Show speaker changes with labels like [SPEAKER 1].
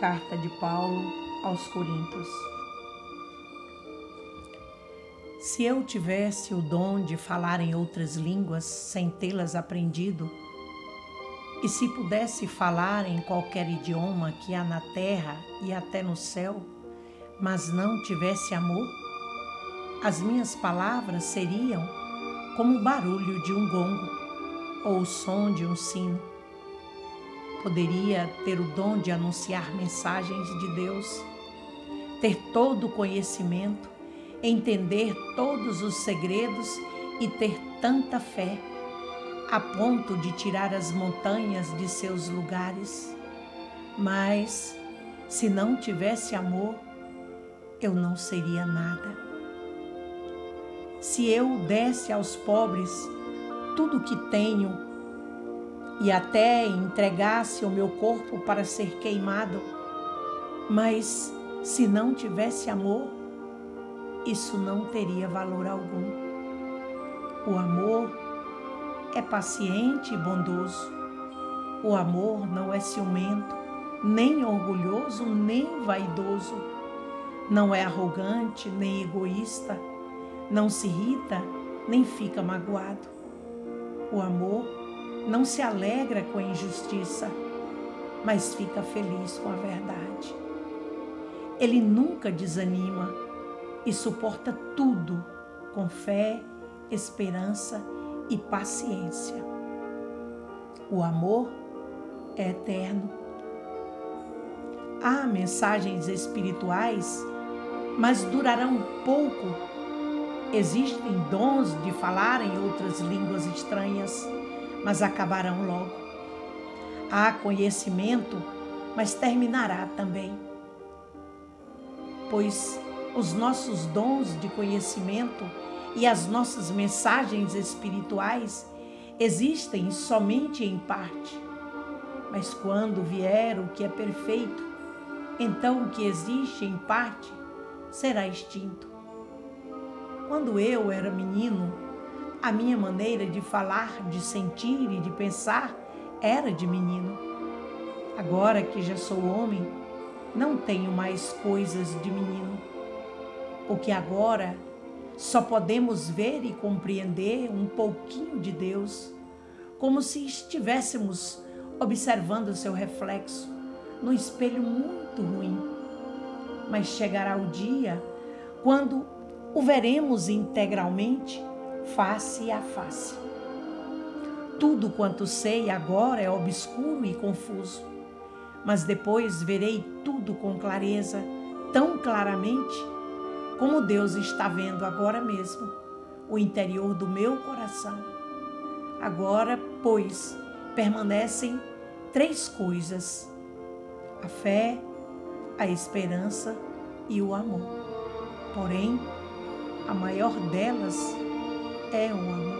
[SPEAKER 1] Carta de Paulo aos Coríntios. Se eu tivesse o dom de falar em outras línguas sem tê-las aprendido, e se pudesse falar em qualquer idioma que há na terra e até no céu, mas não tivesse amor, as minhas palavras seriam como o barulho de um gongo ou o som de um sino poderia ter o dom de anunciar mensagens de Deus, ter todo o conhecimento, entender todos os segredos e ter tanta fé, a ponto de tirar as montanhas de seus lugares. Mas, se não tivesse amor, eu não seria nada. Se eu desse aos pobres tudo o que tenho e até entregasse o meu corpo para ser queimado, mas se não tivesse amor, isso não teria valor algum. O amor é paciente e bondoso. O amor não é ciumento, nem orgulhoso, nem vaidoso. Não é arrogante, nem egoísta. Não se irrita, nem fica magoado. O amor não se alegra com a injustiça, mas fica feliz com a verdade. Ele nunca desanima e suporta tudo com fé, esperança e paciência. O amor é eterno. Há mensagens espirituais, mas durarão pouco. Existem dons de falar em outras línguas estranhas mas acabarão logo. Há conhecimento, mas terminará também. Pois os nossos dons de conhecimento e as nossas mensagens espirituais existem somente em parte. Mas quando vier o que é perfeito, então o que existe em parte será extinto. Quando eu era menino, a minha maneira de falar, de sentir e de pensar era de menino. Agora que já sou homem, não tenho mais coisas de menino. O que agora só podemos ver e compreender um pouquinho de Deus, como se estivéssemos observando seu reflexo num espelho muito ruim. Mas chegará o dia quando o veremos integralmente face a face. Tudo quanto sei agora é obscuro e confuso, mas depois verei tudo com clareza, tão claramente como Deus está vendo agora mesmo o interior do meu coração. Agora, pois, permanecem três coisas: a fé, a esperança e o amor. Porém, a maior delas é o amor.